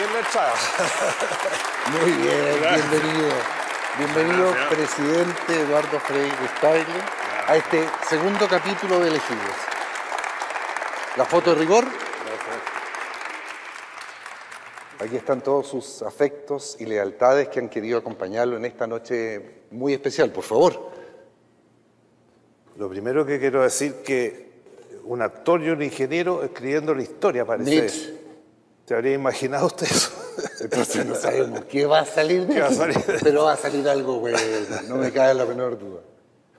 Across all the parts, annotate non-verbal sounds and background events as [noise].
ahí en la entrada. Muy bien, bienvenido. Bienvenido, presidente Eduardo Frei Stagle, a este segundo capítulo de Elegidos. La foto de rigor. Aquí están todos sus afectos y lealtades que han querido acompañarlo en esta noche muy especial, por favor. Lo primero que quiero decir que un actor y un ingeniero escribiendo la historia, parece. Nietzsche. ¿Se habría imaginado usted eso? [laughs] Entonces no sabemos qué va a salir de ¿Qué va a aquí, salir? pero va a salir algo bueno, no me cae la menor duda.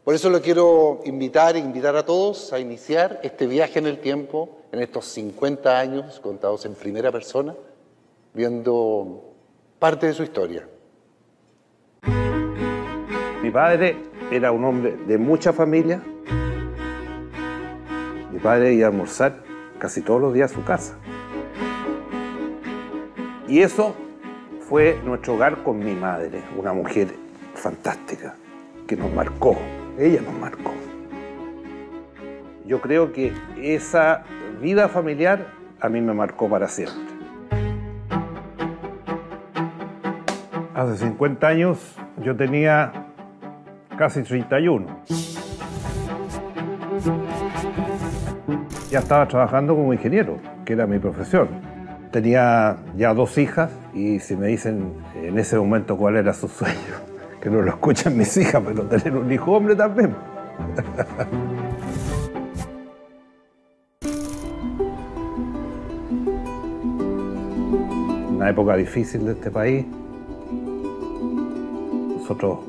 Por eso lo quiero invitar e invitar a todos a iniciar este viaje en el tiempo, en estos 50 años contados en primera persona, viendo parte de su historia. Mi padre era un hombre de mucha familia. Mi padre iba a almorzar casi todos los días a su casa. Y eso fue nuestro hogar con mi madre, una mujer fantástica, que nos marcó. Ella nos marcó. Yo creo que esa vida familiar a mí me marcó para siempre. Hace 50 años yo tenía casi 31. Ya estaba trabajando como ingeniero, que era mi profesión. Tenía ya dos hijas y si me dicen en ese momento cuál era su sueño, [laughs] que no lo escuchan mis hijas, pero tener un hijo hombre también. [laughs] Una época difícil de este país. Nosotros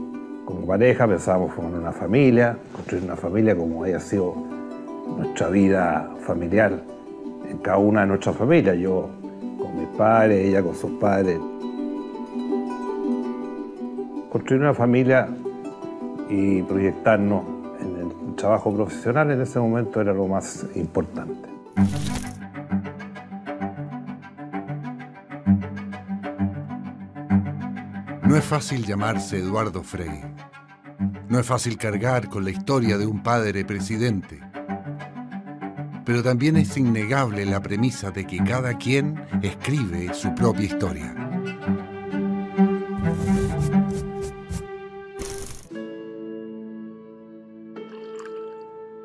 como pareja pensábamos formar una familia, construir una familia como haya sido nuestra vida familiar en cada una de nuestras familias. Yo con mis padres, ella con sus padres. Construir una familia y proyectarnos en el trabajo profesional en ese momento era lo más importante. No es fácil llamarse Eduardo Frei. No es fácil cargar con la historia de un padre presidente. Pero también es innegable la premisa de que cada quien escribe su propia historia.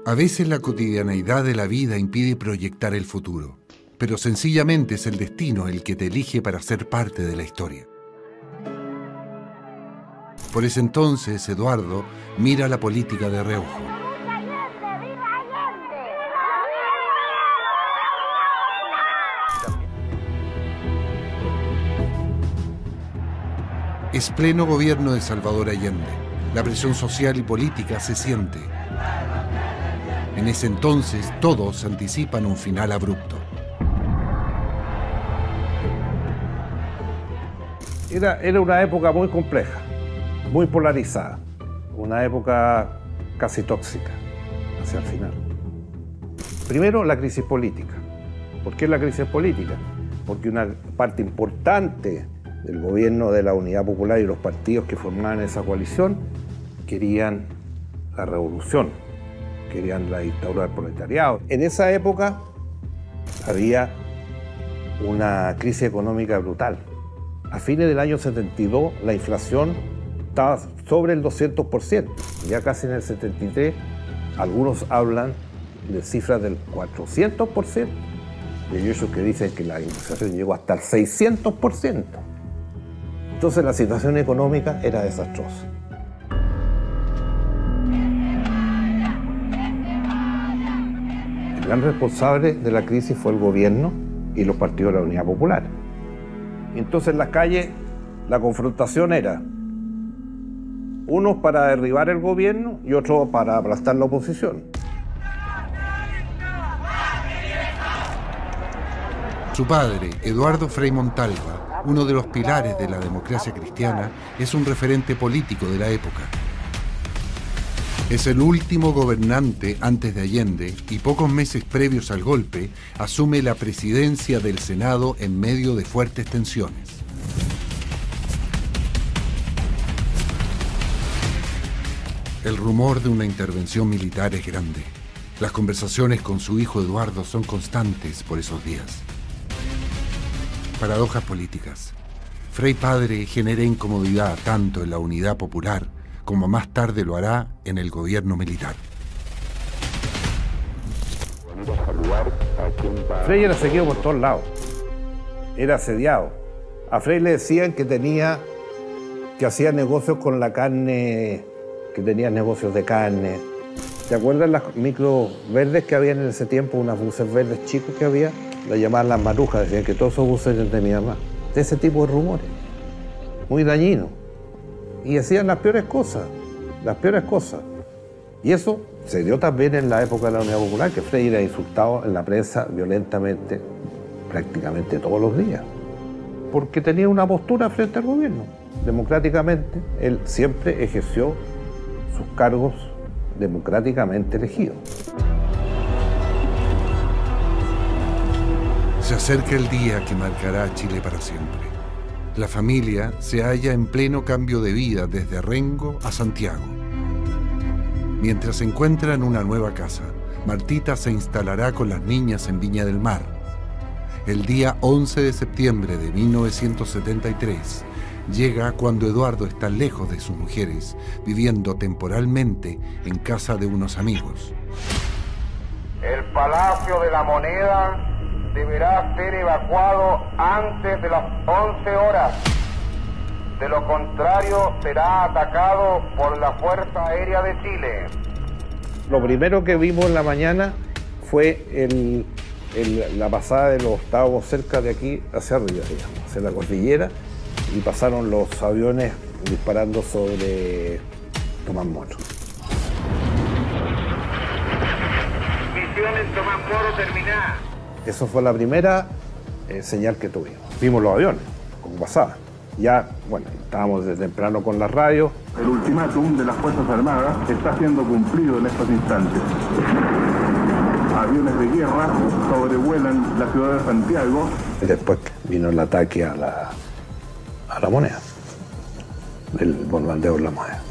A veces la cotidianeidad de la vida impide proyectar el futuro, pero sencillamente es el destino el que te elige para ser parte de la historia. Por ese entonces, Eduardo mira la política de reojo. Es pleno gobierno de Salvador Allende. La presión social y política se siente. En ese entonces todos anticipan un final abrupto. Era, era una época muy compleja, muy polarizada, una época casi tóxica hacia el final. Primero, la crisis política. ¿Por qué la crisis política? Porque una parte importante del gobierno de la Unidad Popular y los partidos que formaban esa coalición querían la revolución, querían la dictadura del proletariado. En esa época había una crisis económica brutal. A fines del año 72 la inflación estaba sobre el 200%. Ya casi en el 73 algunos hablan de cifras del 400%. Y ellos que dicen que la inflación llegó hasta el 600%. Entonces la situación económica era desastrosa. El gran responsable de la crisis fue el gobierno y los partidos de la Unidad Popular. Entonces en las calles la confrontación era unos para derribar el gobierno y otros para aplastar la oposición. Su padre, Eduardo Frei Montalva, uno de los pilares de la democracia cristiana, es un referente político de la época. Es el último gobernante antes de Allende y pocos meses previos al golpe asume la presidencia del Senado en medio de fuertes tensiones. El rumor de una intervención militar es grande. Las conversaciones con su hijo Eduardo son constantes por esos días. Paradojas políticas. Frei Padre genera incomodidad tanto en la unidad popular como más tarde lo hará en el gobierno militar. Frey era seguido por todos lados. Era asediado. A Frey le decían que tenía, que hacía negocios con la carne, que tenía negocios de carne. ¿Te acuerdas las micro verdes que había en ese tiempo, unas buses verdes chicos que había? La llamaban las marujas, decían que todos esos buses de mi mamá. De ese tipo de rumores. Muy dañinos. Y hacían las peores cosas, las peores cosas. Y eso se dio también en la época de la Unidad Popular, que Frey era insultado en la prensa violentamente prácticamente todos los días, porque tenía una postura frente al gobierno. Democráticamente, él siempre ejerció sus cargos democráticamente elegidos. Se acerca el día que marcará a Chile para siempre. La familia se halla en pleno cambio de vida desde Rengo a Santiago. Mientras se encuentra en una nueva casa, Martita se instalará con las niñas en Viña del Mar. El día 11 de septiembre de 1973 llega cuando Eduardo está lejos de sus mujeres, viviendo temporalmente en casa de unos amigos. El Palacio de la Moneda deberá ser evacuado antes de las 11 horas. De lo contrario, será atacado por la Fuerza Aérea de Chile. Lo primero que vimos en la mañana fue la pasada de los estábamos cerca de aquí hacia arriba, digamos, hacia la cordillera, y pasaron los aviones disparando sobre Tomás Moro. Misión en Tomás Moro terminada. Eso fue la primera eh, señal que tuvimos. Vimos los aviones, como pasaba. Ya, bueno, estábamos desde temprano con la radio. El ultimátum de las Fuerzas Armadas está siendo cumplido en estos instantes. Aviones de guerra sobrevuelan la ciudad de Santiago. Y después vino el ataque a la, a la moneda, el bombardeo de la moneda.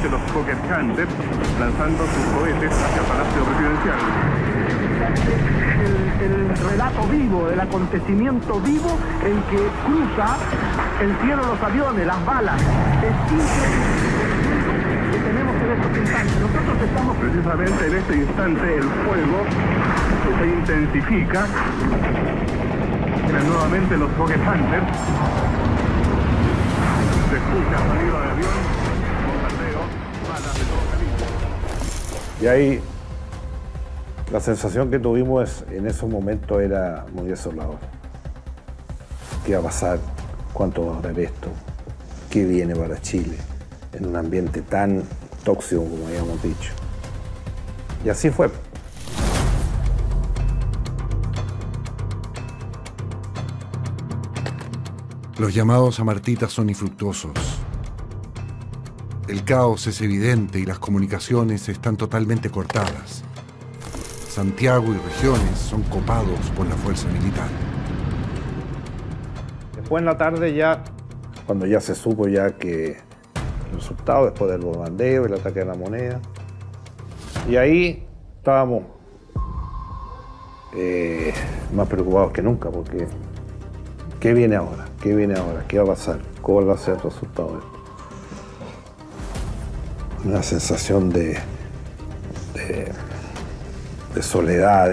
Nuevamente los Fokker Hunters lanzando sus cohetes hacia el Palacio Presidencial. el, el relato vivo, el acontecimiento vivo en que cruza el cielo los aviones, las balas. Es increíble que tenemos en estos instantes. Nosotros estamos Precisamente en este instante el fuego se intensifica. Nuevamente los Fokker Hunters. Se escucha sonido de avión, Y ahí la sensación que tuvimos en esos momentos era muy desolador. ¿Qué va a pasar? ¿Cuánto va a durar esto? ¿Qué viene para Chile? En un ambiente tan tóxico como habíamos dicho. Y así fue. Los llamados a Martita son infructuosos. El caos es evidente y las comunicaciones están totalmente cortadas. Santiago y regiones son copados por la fuerza militar. Después en la tarde ya, cuando ya se supo ya que el resultado, después del bombardeo, el ataque a la moneda, y ahí estábamos eh, más preocupados que nunca, porque ¿qué viene ahora? ¿Qué viene ahora? ¿Qué va a pasar? ¿Cuál va a ser el resultado de esto? Una sensación de, de, de soledad,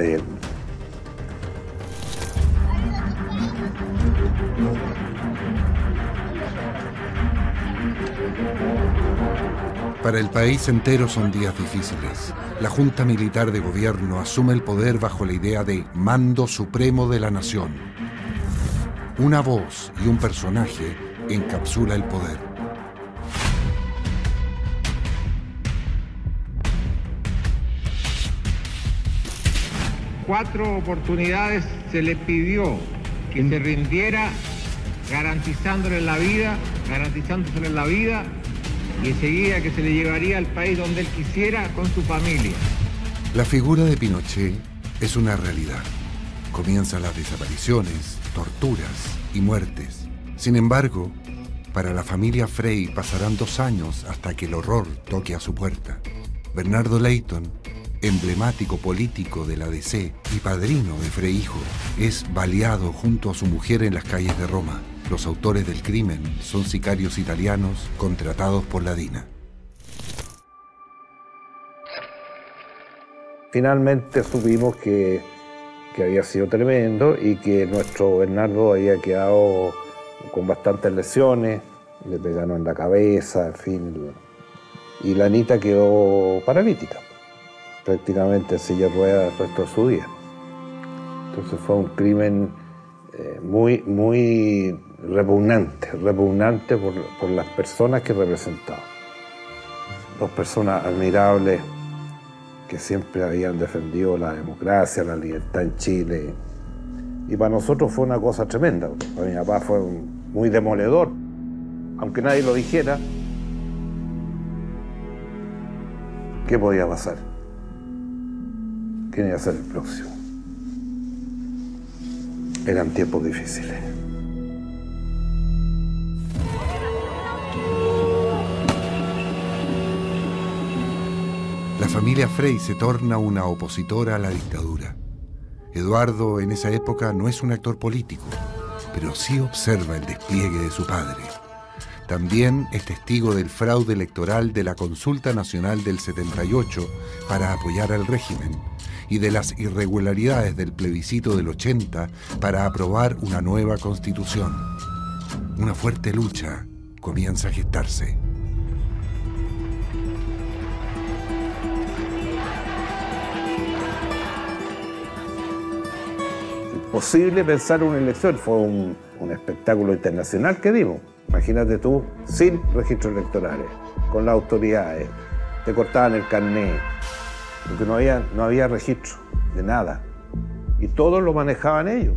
Para el país entero son días difíciles. La Junta Militar de Gobierno asume el poder bajo la idea de mando supremo de la nación. Una voz y un personaje encapsula el poder. Cuatro oportunidades se le pidió que se rindiera garantizándole la vida, garantizándole la vida y enseguida que se le llevaría al país donde él quisiera con su familia. La figura de Pinochet es una realidad. Comienzan las desapariciones, torturas y muertes. Sin embargo, Para la familia Frey pasarán dos años hasta que el horror toque a su puerta. Bernardo Leighton, emblemático político de la DC y padrino de Frey Hijo, es baleado junto a su mujer en las calles de Roma. Los autores del crimen son sicarios italianos contratados por la DINA. Finalmente supimos que, que había sido tremendo y que nuestro Bernardo había quedado con bastantes lesiones, le pegaron en la cabeza, en fin. Y la Anita quedó paralítica, prácticamente en silla el resto de su día. Entonces fue un crimen eh, muy, muy repugnante, repugnante por, por las personas que representaba. Dos personas admirables que siempre habían defendido la democracia, la libertad en Chile. Y para nosotros fue una cosa tremenda. Para mi papá fue muy demoledor, aunque nadie lo dijera. ¿Qué podía pasar? ¿Quién iba a ser el próximo? Eran tiempos difíciles. La familia Frey se torna una opositora a la dictadura. Eduardo en esa época no es un actor político, pero sí observa el despliegue de su padre. También es testigo del fraude electoral de la Consulta Nacional del 78 para apoyar al régimen y de las irregularidades del plebiscito del 80 para aprobar una nueva constitución. Una fuerte lucha comienza a gestarse. Posible pensar una elección, fue un, espectáculo internacional que dimos. Imagínate tú, sin registros electorales, con las autoridades, te cortaban el carné, porque no había, no había registro de nada. Y todo lo manejaban ellos.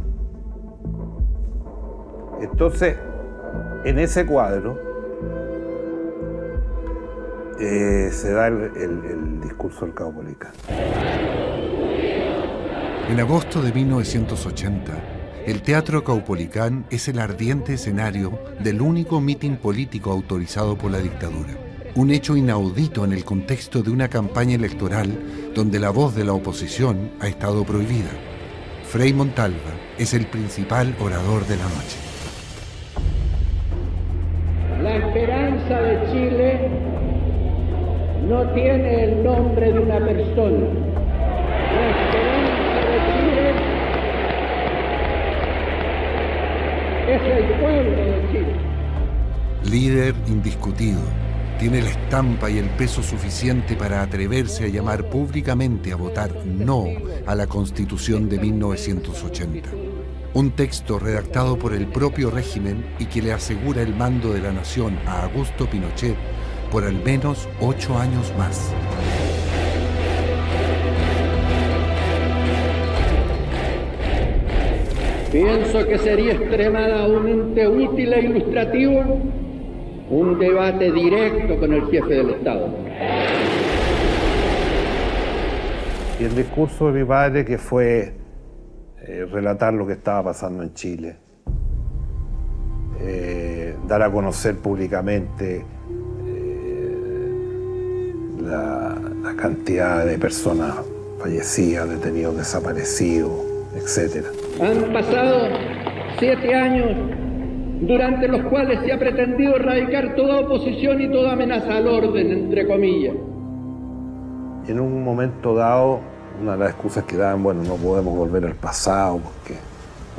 Entonces, en ese cuadro eh, se da el, discurso del Caupolicán. En agosto de 1980, el Teatro Caupolicán es el ardiente escenario del único mitin político autorizado por la dictadura. Un hecho inaudito en el contexto de una campaña electoral donde la voz de la oposición ha estado prohibida. Frei Montalva es el principal orador de la noche. La esperanza de Chile no tiene el nombre de una persona. La esperanza de Chile es el pueblo de Chile. Líder indiscutido, tiene la estampa y el peso suficiente para atreverse a llamar públicamente a votar no a la Constitución de 1980. Un texto redactado por el propio régimen y que le asegura el mando de la nación a Augusto Pinochet por al menos ocho años más. Pienso que sería extremadamente útil e ilustrativo un debate directo con el jefe del Estado. Y el discurso de mi padre que fue eh, relatar lo que estaba pasando en Chile, eh, dar a conocer públicamente eh, la, la cantidad de personas fallecidas, detenidos desaparecidos, etc. Han pasado siete años durante los cuales se ha pretendido erradicar toda oposición y toda amenaza al orden, entre comillas. En un momento dado, una de las excusas que daban, bueno, no podemos volver al pasado, porque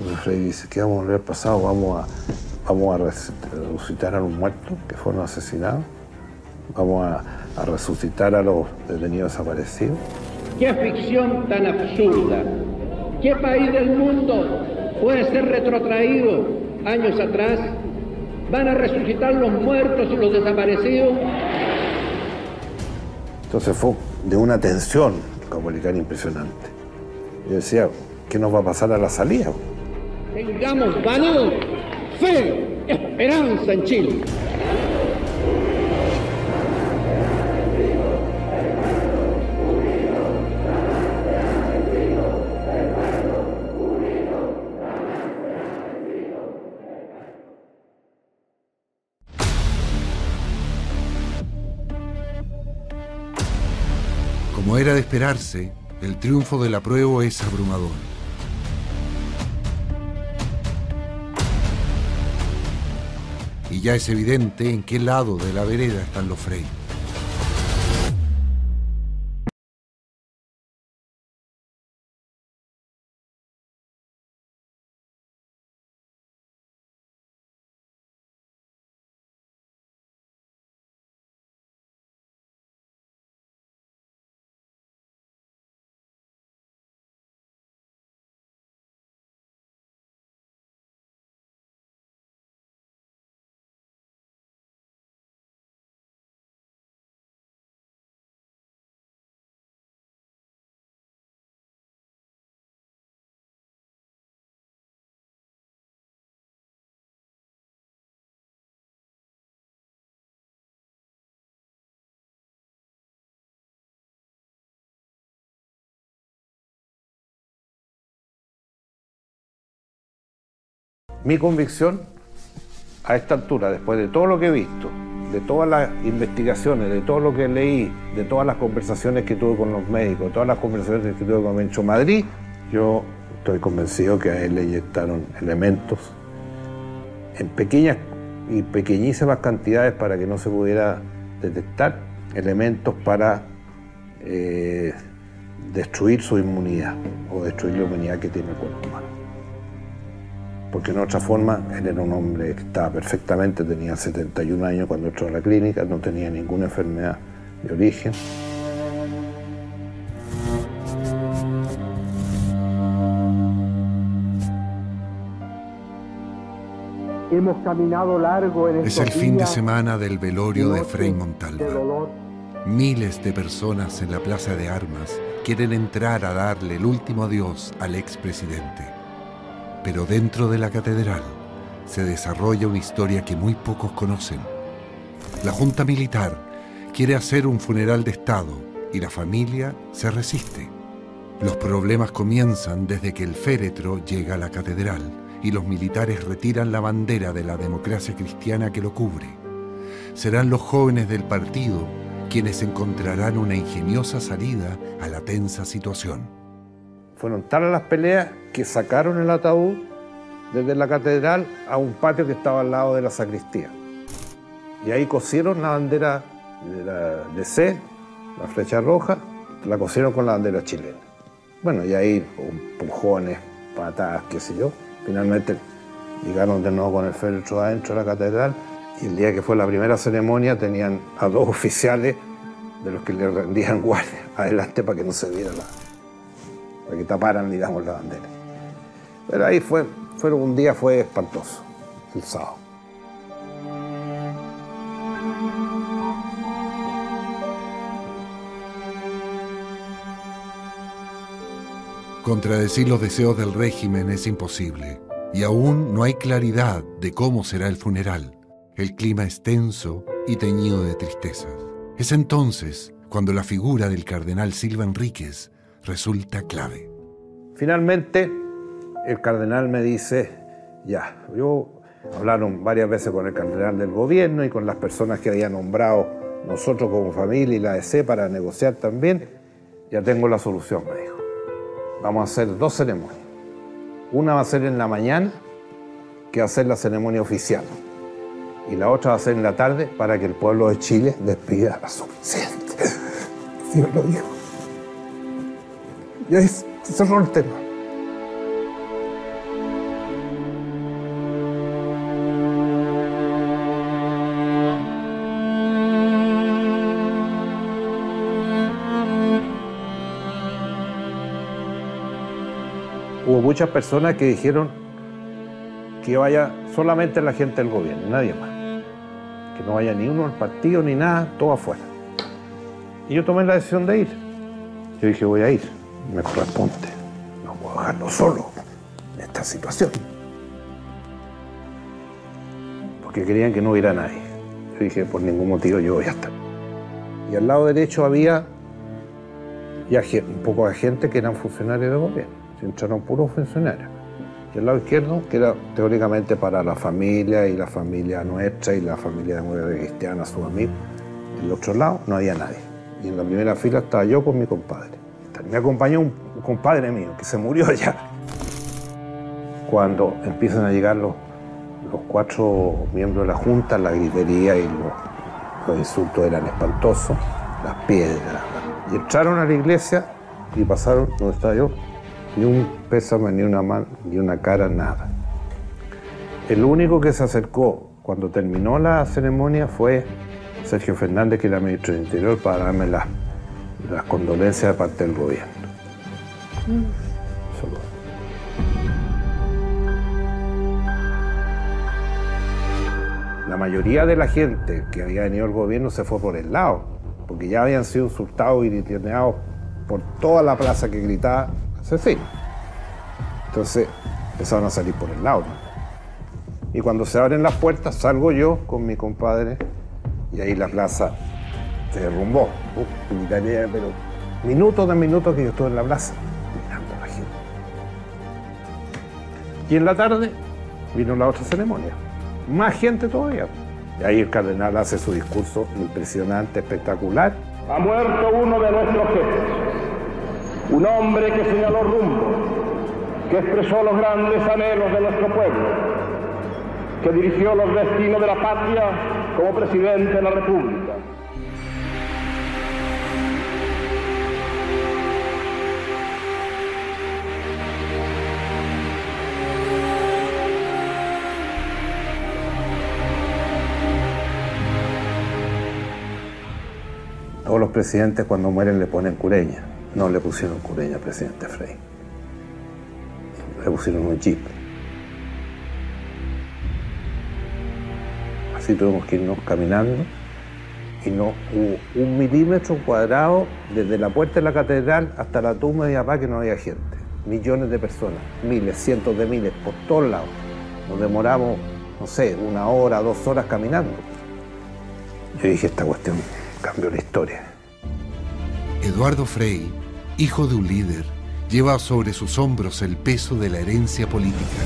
el rey dice que vamos a volver al pasado, vamos a, vamos a res- resucitar a los muertos que fueron asesinados, vamos a, a resucitar a los detenidos desaparecidos. ¡Qué ficción tan absurda! ¿Qué país del mundo puede ser retrotraído años atrás? ¿Van a resucitar los muertos y los desaparecidos? Entonces fue de una tensión comunicada impresionante. Yo decía, ¿qué nos va a pasar a la salida? Tengamos valor, fe, esperanza en Chile. Esperarse, el triunfo del apruebo es abrumador. Y ya es evidente en qué lado de la vereda están los Frey. Mi convicción a esta altura, después de todo lo que he visto, de todas las investigaciones, de todo lo que leí, de todas las conversaciones que tuve con los médicos, de todas las conversaciones que tuve con Mencho Madrid, yo estoy convencido que a él le inyectaron elementos en pequeñas y pequeñísimas cantidades para que no se pudiera detectar, elementos para eh, destruir su inmunidad o destruir la inmunidad que tiene el cuerpo humano porque en otra forma él era un hombre que estaba perfectamente, tenía 71 años cuando entró a la clínica, no tenía ninguna enfermedad de origen. Hemos caminado largo en Es el fin de semana del velorio de Frei Montalva. Miles de personas en la Plaza de Armas quieren entrar a darle el último adiós al expresidente. Pero dentro de la catedral se desarrolla una historia que muy pocos conocen. La Junta Militar quiere hacer un funeral de Estado y la familia se resiste. Los problemas comienzan desde que el féretro llega a la catedral y los militares retiran la bandera de la democracia cristiana que lo cubre. Serán los jóvenes del partido quienes encontrarán una ingeniosa salida a la tensa situación. Fueron tales las peleas que sacaron el ataúd desde la catedral a un patio que estaba al lado de la sacristía. Y ahí cosieron la bandera de, la, la flecha roja, la cosieron con la bandera chilena. Bueno, y ahí empujones, patadas, qué sé yo. Finalmente llegaron de nuevo con el féretro adentro de la catedral y el día que fue la primera ceremonia tenían a dos [laughs] oficiales de los que le rendían guardia adelante para que no se viera la, para que taparan, digamos, la bandera. Pero ahí fue, fue un día fue espantoso, el sábado. Contradecir los deseos del régimen es imposible y aún no hay claridad de cómo será el funeral. El clima es tenso y teñido de tristezas. Es entonces cuando la figura del cardenal Silva Enríquez resulta clave. Finalmente, el cardenal me dice, ya, yo hablaron varias veces con el cardenal del gobierno y con las personas que había nombrado nosotros como familia y la EC para negociar también, ya tengo la solución, me dijo. Vamos a hacer dos ceremonias. Una va a ser en la mañana, que va a ser la ceremonia oficial, y la otra va a ser en la tarde para que el pueblo de Chile despida a su presidente. [laughs] Dios lo dijo. Y ahí cerró el tema. Hubo muchas personas que dijeron que vaya solamente la gente del gobierno, nadie más. Que no vaya ni uno al partido ni nada, todo afuera. Y yo tomé la decisión de ir. Yo dije, voy a ir, me corresponde. No puedo dejarlo solo en esta situación. Porque querían que no hubiera nadie. Yo dije, por ningún motivo yo voy a estar. Y al lado derecho había un poco de gente que eran funcionarios de gobierno. Se entraron puros funcionarios. Y al lado izquierdo, que era teóricamente para la familia y la familia nuestra y la familia de mujer cristiana, sus amigos. En el otro lado no había nadie. y en la primera fila estaba yo con mi compadre. Me acompañó un, compadre mío que se murió ya. Cuando empiezan a llegar los, los cuatro miembros de la Junta, la gritería y los, los insultos eran espantosos, las piedras. Y entraron a la iglesia y pasaron donde estaba yo, ni un pésame, ni una mano, ni una cara, nada. El único que se acercó cuando terminó la ceremonia fue Sergio Fernández, que era ministro del Interior, para darme las, las condolencias de parte del gobierno. La mayoría de la gente que había venido al gobierno se fue por el lado, porque ya habían sido insultados y gritoneados por toda la plaza que gritaba asesino. Entonces empezaron a salir por el lado. ¿no? Y cuando se abren las puertas, salgo yo con mi compadre y ahí la plaza se derrumbó. Uf, gritaría, pero minutos de minutos que yo estuve en la plaza, mirando a la gente. Y en la tarde vino la otra ceremonia. Más gente todavía. Y ahí el cardenal hace su discurso impresionante, espectacular. Ha muerto uno de nuestros jefes, un hombre que señaló rumbo, que expresó los grandes anhelos de nuestro pueblo, que dirigió los destinos de la patria como presidente de la República. Los presidentes cuando mueren le ponen cureña. No le pusieron cureña al presidente Frey. Le pusieron un jeep. Así tuvimos que irnos caminando y no hubo un milímetro cuadrado desde la puerta de la catedral hasta la tumba de mi que no había gente. Millones de personas, miles, cientos de miles, por todos lados. Nos demoramos, no sé, una hora, dos horas caminando. Yo dije, esta cuestión cambió la historia. Eduardo Frei, hijo de un líder, lleva sobre sus hombros el peso de la herencia política.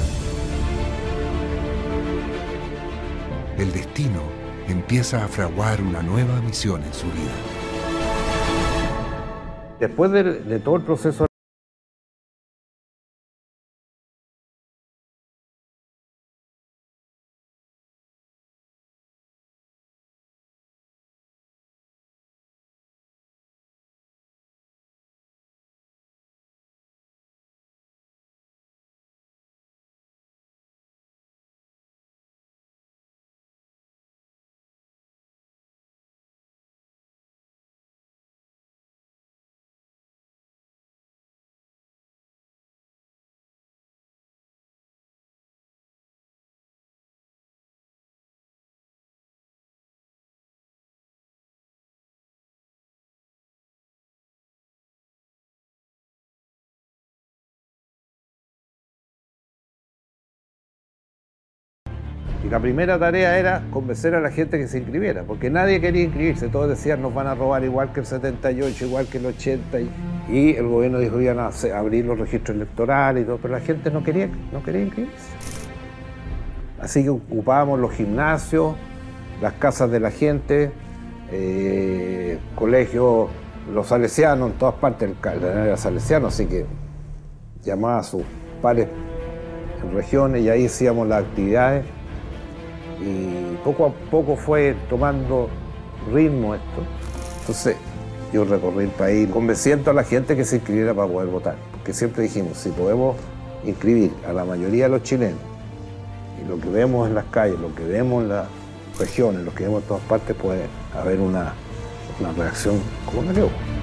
El destino empieza a fraguar una nueva misión en su vida. Después de, de todo el proceso Y la primera tarea era convencer a la gente que se inscribiera, porque nadie quería inscribirse, todos decían nos van a robar igual que el 78, igual que el 80, y, el gobierno dijo iban a abrir los registros electorales y todo, pero la gente no quería, no quería inscribirse. Así que ocupábamos los gimnasios, las casas de la gente, eh, colegios, los salesianos, en todas partes, el cardenal era salesiano, así que llamaba a sus pares en regiones y ahí hacíamos las actividades y poco a poco fue tomando ritmo esto. Entonces yo recorrí el país convenciendo a la gente que se inscribiera para poder votar, porque siempre dijimos, si podemos inscribir a la mayoría de los chilenos y lo que vemos en las calles, lo que vemos en las regiones, lo que vemos en todas partes, puede haber una, una reacción como la que.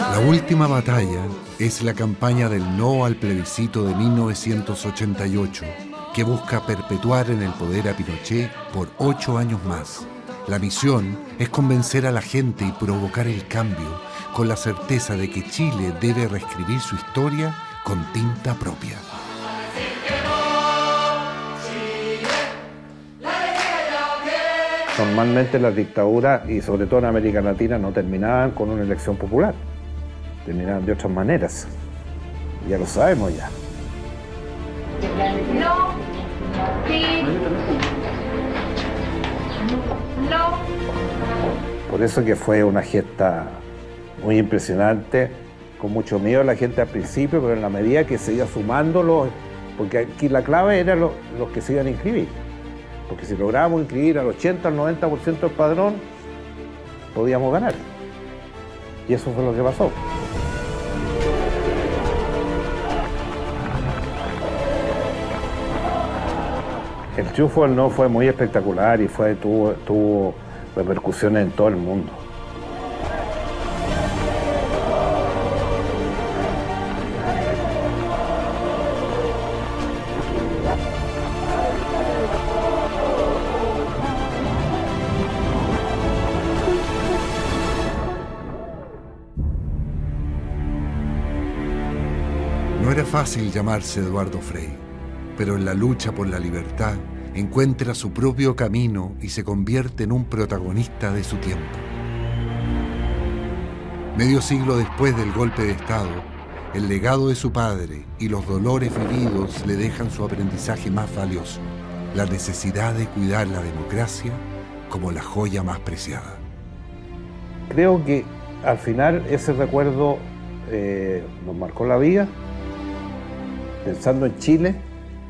La última batalla es la campaña del no al plebiscito de 1988, que busca perpetuar en el poder a Pinochet por ocho años más. La misión es convencer a la gente y provocar el cambio, con la certeza de que Chile debe reescribir su historia con tinta propia. Normalmente las dictaduras, y sobre todo en América Latina, no terminaban con una elección popular, terminaban de otras maneras. Ya lo sabemos ya. No, sí, Por eso que fue una gesta muy impresionante, con mucho miedo a la gente al principio, pero en la medida que se iba sumando los, porque aquí la clave era los, los que se iban a inscribir. Porque si lográbamos inscribir al 80 al 90% del padrón, podíamos ganar. Y eso fue lo que pasó. El triunfo del no fue muy espectacular y fue, tuvo repercusiones en todo el mundo. Fácil llamarse Eduardo Frei, pero en la lucha por la libertad encuentra su propio camino y se convierte en un protagonista de su tiempo. Medio siglo después del golpe de Estado, el legado de su padre y los dolores vividos le dejan su aprendizaje más valioso, la necesidad de cuidar la democracia como la joya más preciada. Creo que al final ese recuerdo eh, nos marcó la vida. Pensando en Chile,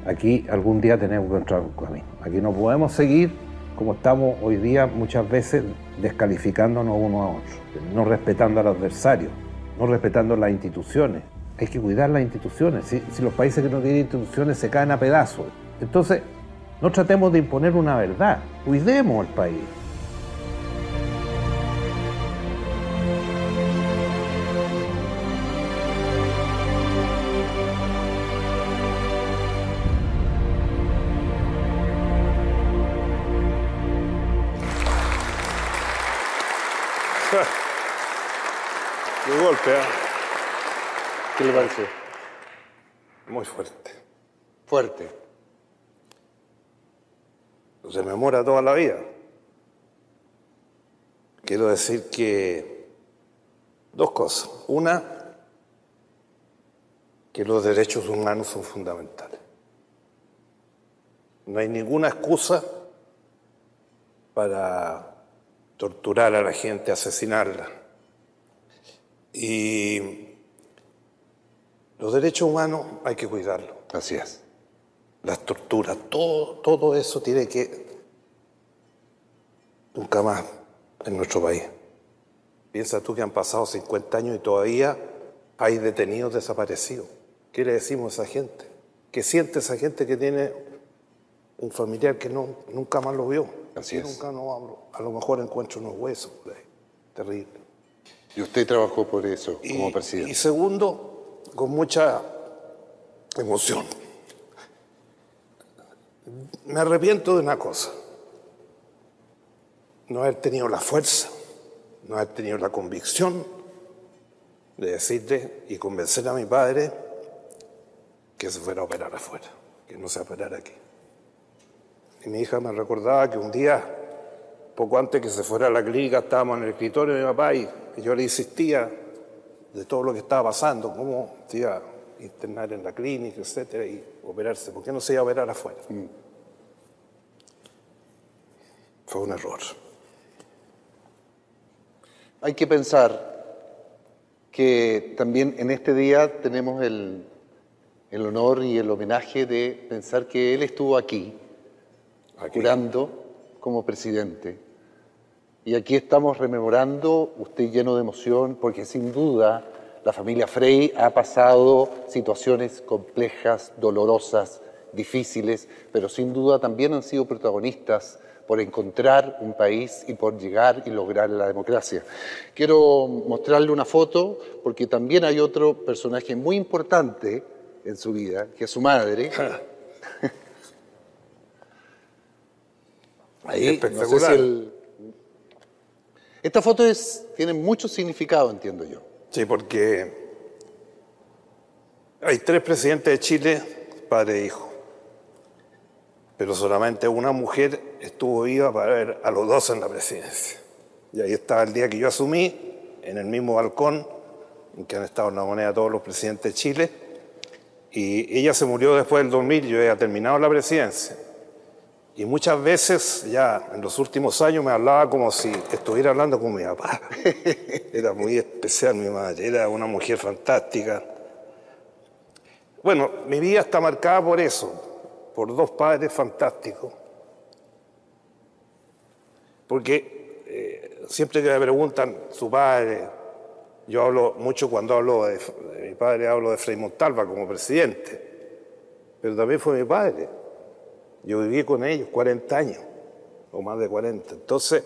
aquí algún día tenemos que encontrar un camino. Aquí no podemos seguir como estamos hoy día muchas veces descalificándonos uno a otro, no respetando al adversario, no respetando las instituciones. Hay que cuidar las instituciones. Si, si los países que no tienen instituciones se caen a pedazos. Entonces, no tratemos de imponer una verdad. Cuidemos el país. Qué golpe, ¿eh? ¿Qué le parece? Muy fuerte. Fuerte. Se me mora toda la vida. Quiero decir que dos cosas. Una, que los derechos humanos son fundamentales. No hay ninguna excusa para torturar a la gente, asesinarla. Y los derechos humanos hay que cuidarlos. Así es. Las torturas, todo, todo eso tiene que nunca más en nuestro país. Piensa tú que han pasado 50 años y todavía hay detenidos desaparecidos. ¿Qué le decimos a esa gente? ¿Qué siente esa gente que tiene un familiar que no, nunca más lo vio? Así es. Nunca no hablo. A lo mejor encuentro unos huesos por ahí. Terrible. Y usted trabajó por eso como presidente. Y segundo, con mucha emoción. Me arrepiento de una cosa. No haber tenido la fuerza, no haber tenido la convicción de decirle y convencer a mi padre que se fuera a operar afuera, que no se operara aquí. Y mi hija me recordaba que un día, poco antes que se fuera a la clínica, estábamos en el escritorio de mi papá y yo le insistía de todo lo que estaba pasando, cómo se iba a internar en la clínica, etcétera, y operarse. ¿Por qué no se iba a operar afuera? Fue un error. Hay que pensar que también en este día tenemos el, el honor y el homenaje de pensar que él estuvo aquí, Aquí. jurando como presidente. Y aquí estamos rememorando, usted lleno de emoción, porque sin duda la familia Frey ha pasado situaciones complejas, dolorosas, difíciles, pero sin duda también han sido protagonistas por encontrar un país y por llegar y lograr la democracia. Quiero mostrarle una foto porque también hay otro personaje muy importante en su vida, que es su madre. [laughs] Ahí, no sé Espectacular. si el- Esta foto es, tiene mucho significado, entiendo yo. Sí, porque hay tres presidentes de Chile, padre e hijo. Pero solamente una mujer estuvo viva para ver a los dos en la presidencia. Y ahí estaba el día que yo asumí, en el mismo balcón en que han estado en la moneda todos los presidentes de Chile. Y ella se murió después del 2000, yo había terminado la presidencia. Y muchas veces, ya en los últimos años, me hablaba como si estuviera hablando con mi papá. [laughs] Era muy especial mi madre, era una mujer fantástica. Bueno, mi vida está marcada por eso, por dos padres fantásticos. Porque eh, siempre que me preguntan su padre, yo hablo mucho cuando hablo de, de mi padre, hablo de Frei Montalva como presidente, pero también fue mi padre. Yo viví con ellos 40 años, o más de 40. Entonces,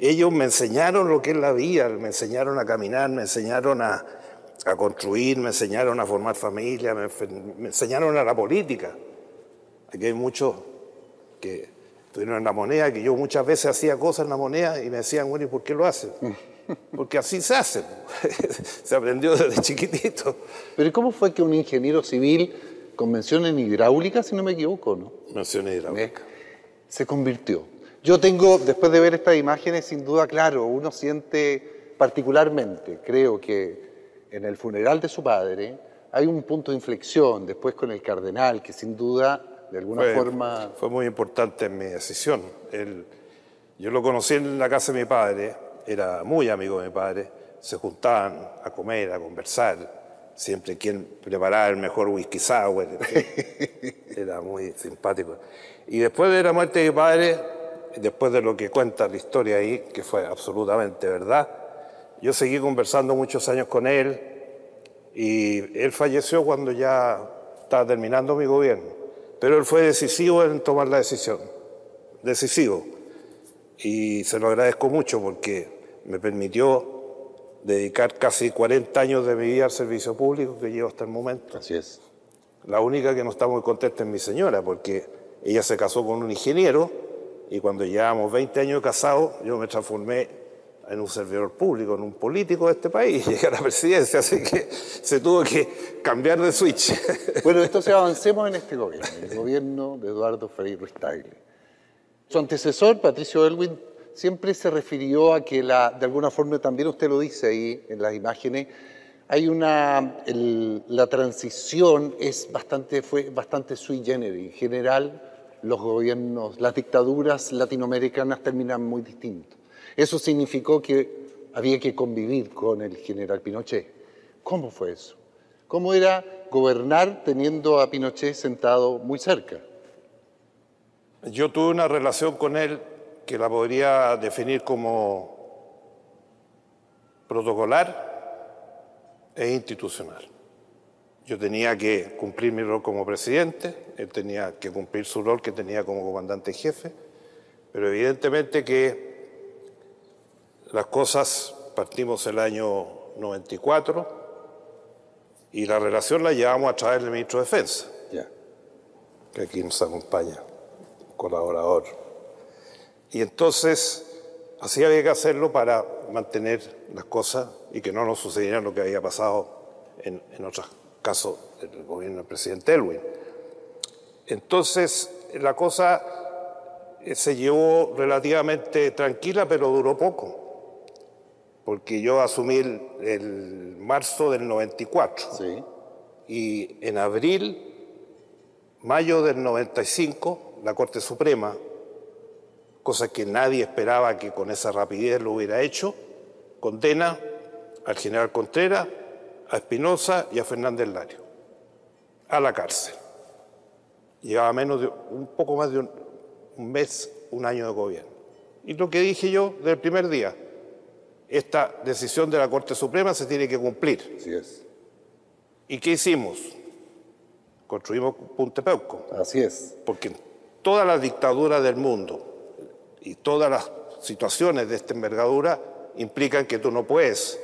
ellos me enseñaron lo que es la vida, me enseñaron a caminar, me enseñaron a, a construir, me enseñaron a formar familia, me, me, enseñaron a la política. Aquí hay muchos que estuvieron en la moneda, que yo muchas veces hacía cosas en la moneda y me decían, bueno, ¿y por qué lo hacen? [laughs] Porque así se hace. [laughs] se aprendió desde chiquitito. Pero ¿y cómo fue que un ingeniero civil con mención en hidráulica, si no me equivoco, ¿no? En hidráulica. Se convirtió. Yo tengo, después de ver estas imágenes, sin duda, claro, uno siente particularmente, creo que en el funeral de su padre hay un punto de inflexión, después con el cardenal, que sin duda, de alguna fue, forma... Fue muy importante en mi decisión. Él, yo lo conocí en la casa de mi padre, era muy amigo de mi padre, se juntaban a comer, a conversar, siempre quien preparaba el mejor whisky sour, [laughs] era muy simpático. Y después de la muerte de mi padre, después de lo que cuenta la historia ahí, que fue absolutamente verdad, yo seguí conversando muchos años con él y él falleció cuando ya estaba terminando mi gobierno, pero él fue decisivo en tomar la decisión, decisivo. Y se lo agradezco mucho porque me permitió dedicar casi 40 años de mi vida al servicio público que llevo hasta el momento. Así es. La única que no está muy contenta es mi señora, porque ella se casó con un ingeniero y cuando llevábamos 20 años casados, yo me transformé en un servidor público, en un político de este país, [laughs] llegué a la presidencia, así que se tuvo que cambiar de switch. [laughs] Bueno, entonces avancemos en este gobierno, el gobierno de Eduardo Frei Ruiz Tagle. Su antecesor, Patricio Elwin, siempre se refirió a que de alguna forma, también usted lo dice ahí en las imágenes, hay una, la transición es bastante, fue bastante sui generis. En general, los gobiernos, las dictaduras latinoamericanas terminan muy distintos. Eso significó que había que convivir con el general Pinochet. ¿Cómo fue eso? ¿Cómo era gobernar teniendo a Pinochet sentado muy cerca? Yo tuve una relación con él que la podría definir como protocolar e institucional. Yo tenía que cumplir mi rol como presidente, él tenía que cumplir su rol que tenía como comandante jefe, pero evidentemente que las cosas partimos el año 94 y la relación la llevamos a través del ministro de Defensa, que aquí nos acompaña, un colaborador. Y entonces así había que hacerlo para mantener las cosas y que no nos sucediera lo que había pasado en, en otros casos del gobierno del presidente Elwin. Entonces la cosa eh, se llevó relativamente tranquila, pero duró poco, porque yo asumí el, el marzo del 94 Sí. y en abril, mayo del 95, la Corte Suprema cosa que nadie esperaba que con esa rapidez lo hubiera hecho, condena al general Contreras, a Espinosa y a Fernández Lario a la cárcel. Llevaba menos de un poco más de un, un mes, un año de gobierno. Y lo que dije yo desde el primer día, esta decisión de la Corte Suprema se tiene que cumplir. Así es. ¿Y qué hicimos? Construimos Puntepeuco Así es. porque todas las dictaduras del mundo y todas las situaciones de esta envergadura implican que tú no puedes.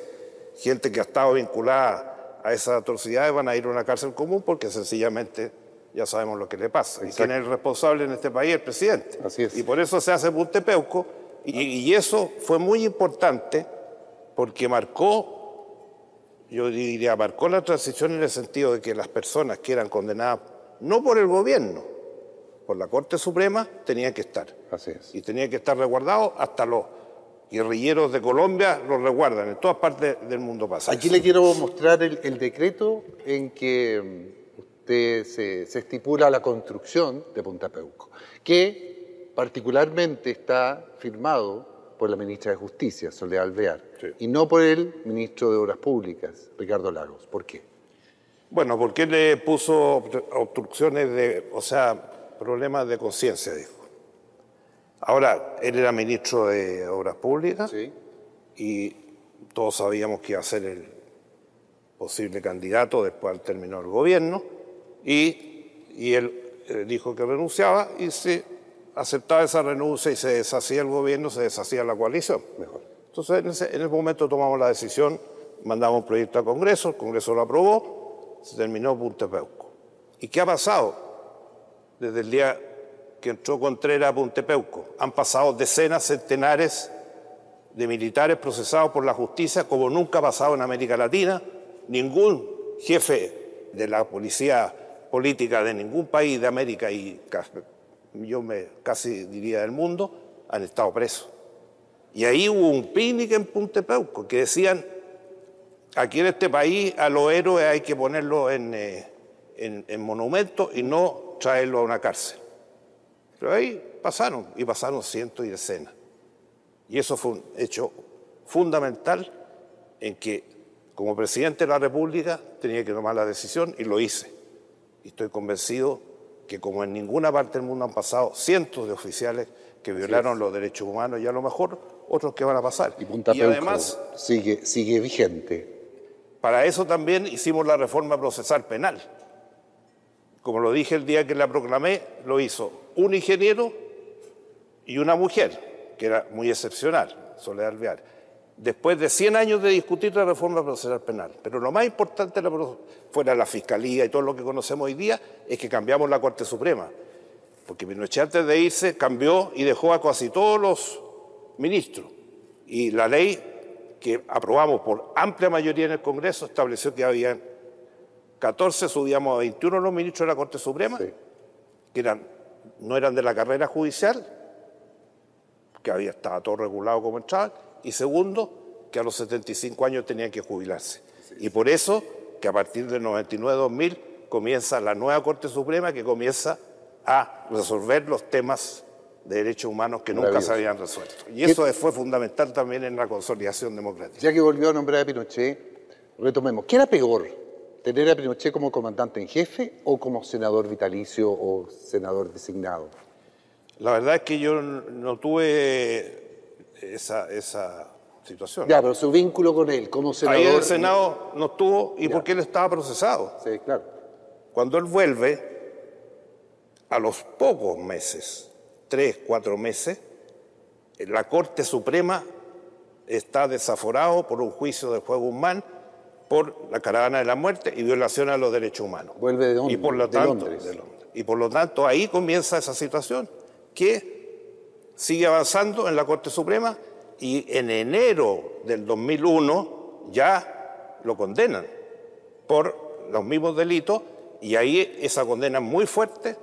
Gente que ha estado vinculada a esas atrocidades van a ir a una cárcel común porque sencillamente ya sabemos lo que le pasa. Y quién es el responsable en este país, el presidente. Así es. Y por eso se hace Puntepeuco. Y, y eso fue muy importante porque marcó yo diría, marcó la transición en el sentido de que las personas que eran condenadas no por el gobierno, por la Corte Suprema, tenían que estar. Así es. Y tenían que estar resguardados hasta los guerrilleros de Colombia los resguardan. En todas partes del mundo pasa. Aquí eso. le quiero mostrar el, el decreto en que mm, usted se, se estipula la construcción de Punta Peuco, que particularmente está firmado por la ministra de Justicia, Soledad Alvear, y no por el ministro de Obras Públicas, Ricardo Lagos. ¿Por qué? Bueno, porque le puso obstrucciones de, o sea, problemas de conciencia, dijo. Ahora, él era ministro de Obras Públicas y todos sabíamos que iba a ser el posible candidato después terminó el gobierno y, y él eh, dijo que renunciaba y se aceptaba esa renuncia y se deshacía el gobierno, se deshacía la coalición. Mejor. Entonces, en ese, en ese momento tomamos la decisión, mandamos un proyecto al Congreso, el Congreso lo aprobó, se terminó Puntepeuco. ¿Y qué ha pasado desde el día que entró Contreras a Puntepeuco? Han pasado decenas, centenares de militares procesados por la justicia como nunca ha pasado en América Latina. Ningún jefe de la policía política de ningún país de América y yo me casi diría del mundo han estado presos. Y ahí hubo un picnic en Puntepeuco que decían, aquí en este país a los héroes hay que ponerlos en, eh, en, en monumentos y no traerlos a una cárcel. Pero ahí pasaron, y pasaron cientos y decenas. Y eso fue un hecho fundamental en que como presidente de la República tenía que tomar la decisión y lo hice. Y estoy convencido que como en ninguna parte del mundo han pasado cientos de oficiales que violaron los derechos humanos y a lo mejor otros que van a pasar. Y Punta y además, sigue, sigue vigente. para eso también hicimos la reforma procesal penal. Como lo dije el día que la proclamé, lo hizo un ingeniero y una mujer, que era muy excepcional, Soledad Alvear. Después de 100 años de discutir la reforma procesal penal. Pero lo más importante, fuera la Fiscalía y todo lo que conocemos hoy día, es que cambiamos la Corte Suprema. Porque Pinochet antes de irse cambió y dejó a casi todos los ministros. Y la ley que aprobamos por amplia mayoría en el Congreso estableció que había 14, subíamos a 21 los ministros de la Corte Suprema, que eran, no eran de la carrera judicial, que había estaba todo regulado como entraban, y segundo, que a los 75 años tenían que jubilarse. Y por eso que a partir del 99-2000 comienza la nueva Corte Suprema que comienza a resolver los temas de derechos humanos que nunca se habían resuelto. Y eso fue fundamental también en la consolidación democrática. Ya que volvió a nombrar a Pinochet, retomemos. ¿Qué era peor? ¿Tener a Pinochet como comandante en jefe o como senador vitalicio o senador designado? La verdad es que yo no tuve esa, esa situación. Ya, pero su vínculo con él como senador. Ahí el Senado no estuvo y porque él estaba procesado. Sí, claro. Cuando él vuelve, a los pocos meses, tres, cuatro meses, la Corte Suprema está desaforado por un juicio del juez Guzmán por la caravana de la muerte y violación a los derechos humanos. Vuelve de, Y por lo de tanto, Londres. de Londres. Y por lo tanto ahí comienza esa situación que sigue avanzando en la Corte Suprema y en enero del 2001 ya lo condenan por los mismos delitos y ahí esa condena es muy fuerte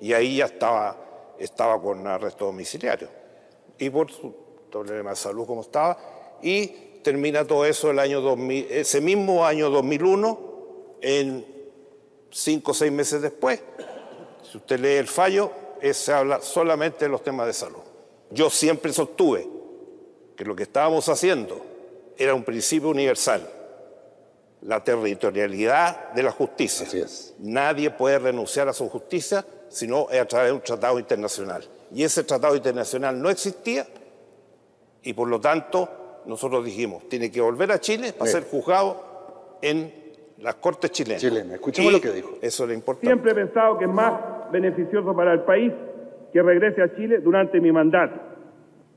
y ahí ya estaba, estaba con arresto domiciliario y por su problema de salud como estaba y termina todo eso el año 2000, ese mismo año 2001 en cinco o seis meses después si usted lee el fallo, se habla solamente de los temas de salud. Yo siempre sostuve que lo que estábamos haciendo era un principio universal, la territorialidad de la justicia. Así es. Nadie puede renunciar a su justicia si no es a través de un tratado internacional. Y ese tratado internacional no existía y por lo tanto nosotros dijimos, tiene que volver a Chile para Bien. ser juzgado en las cortes chilenas. Chilena. Escuchemos Y lo que dijo. Eso es lo importante. Siempre he pensado que es más beneficioso para el país que regrese a Chile durante mi mandato.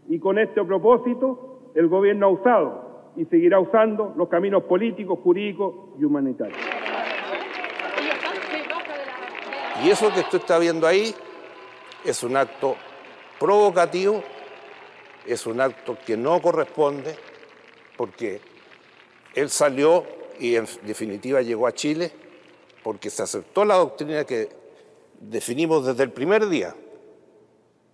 Y con este propósito, el gobierno ha usado y seguirá usando los caminos políticos, jurídicos y humanitarios. Y eso que usted está viendo ahí es un acto provocativo, es un acto que no corresponde, porque él salió y en definitiva llegó a Chile porque se aceptó la doctrina que definimos desde el primer día.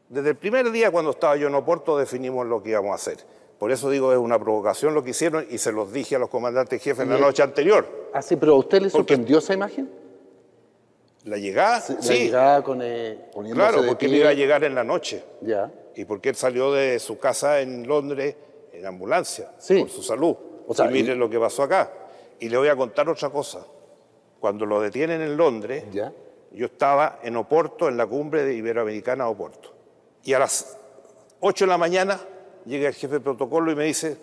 Desde el primer día cuando estaba yo en Oporto definimos lo que íbamos a hacer. Por eso digo, es una provocación lo que hicieron y se los dije a los comandantes jefes en la noche anterior. Ah, sí, pero ¿a usted le sorprendió esa imagen? La llegada, Sí, La sí, llegada con, eh, poniéndose claro, porque él pie. iba a llegar en la noche. Ya. Y porque él salió de su casa en Londres en ambulancia, Sí. por su salud. O sea, y miren y- lo que pasó acá. Y le voy a contar otra cosa. Cuando lo detienen en Londres, Ya. yo estaba en Oporto, en la cumbre de Iberoamericana de Oporto. Y a las 8 de la mañana llega el jefe de protocolo y me dice,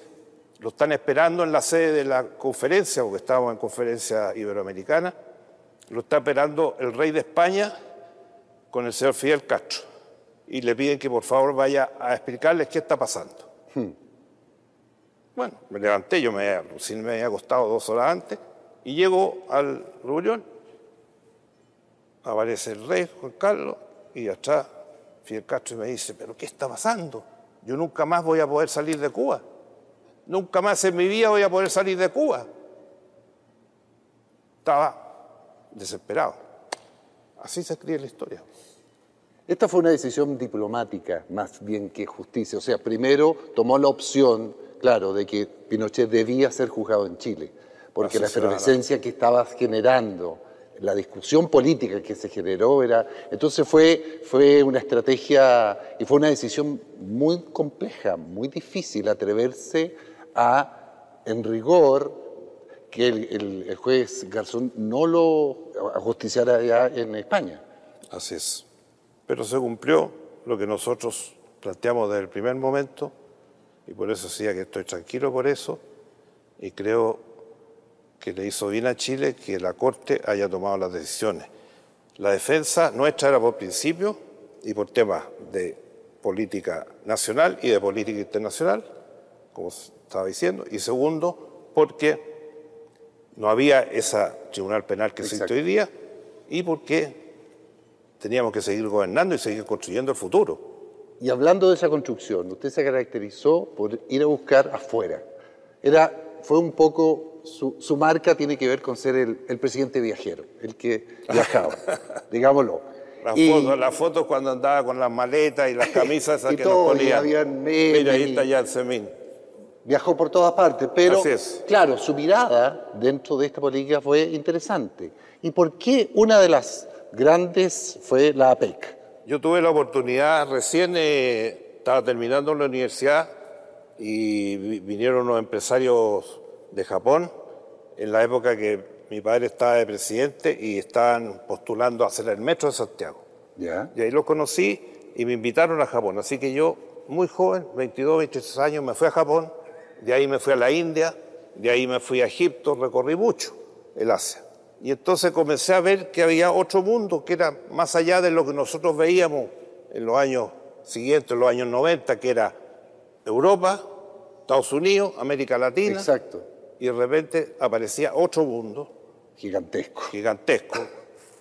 lo están esperando en la sede de la conferencia, porque estábamos en conferencia iberoamericana, lo está esperando el rey de España con el señor Fidel Castro. Y le piden que por favor vaya a explicarles qué está pasando. Bueno, me levanté, yo me, había- me había acostado dos horas antes, y llego al reunión, aparece el rey Juan Carlos, y atrás Fidel Castro y me dice, pero ¿qué está pasando? Yo nunca más voy a poder salir de Cuba. Nunca más en mi vida voy a poder salir de Cuba. Estaba desesperado. Así se escribe la historia. Esta fue una decisión diplomática más bien que justicia. O sea, primero tomó la opción, claro, de que Pinochet debía ser juzgado en Chile, porque la efervescencia que estaba generando, la discusión política que se generó era... Entonces fue, fue una estrategia y fue una decisión muy compleja, muy difícil atreverse a, en rigor, que el, el- el juez Garzón no lo ajusticiara allá en España. Así es. Pero se cumplió lo que nosotros planteamos desde el primer momento y por eso decía que estoy tranquilo por eso y creo que le hizo bien a Chile que la Corte haya tomado las decisiones. La defensa nuestra era por principio y por temas de política nacional y de política internacional, como estaba diciendo, y segundo, porque no había ese tribunal penal que existe hoy día y porque teníamos que seguir gobernando y seguir construyendo el futuro. Y hablando de esa construcción, usted se caracterizó por ir a buscar afuera. Era, fue un poco, su, su marca tiene que ver con ser el, el presidente viajero, el que [laughs] viajaba, digámoslo. Las Y- fotos, las fotos cuando andaba con las maletas y las [laughs] camisas esas Y que todo, nos ponían. memes Mira, ahí está ya el semín. Viajó por todas partes, pero claro, su mirada dentro de esta política fue interesante. ¿Y por qué una de las grandes fue la APEC? Yo tuve la oportunidad, recién eh, estaba terminando la universidad y vi- vinieron unos empresarios de Japón en la época que mi padre estaba de presidente y estaban postulando a hacer el metro de Santiago. ¿Ya? Y ahí los conocí y me invitaron a Japón. Así que yo, muy joven, 22, 23 años, me fui a Japón, de ahí me fui a la India, de ahí me fui a Egipto, recorrí mucho el Asia. Y entonces comencé a ver que había otro mundo que era más allá de lo que nosotros veíamos en los años siguientes, en los años 90, que era Europa, Estados Unidos, América Latina. Exacto. Y de repente aparecía otro mundo Gigantesco. gigantesco.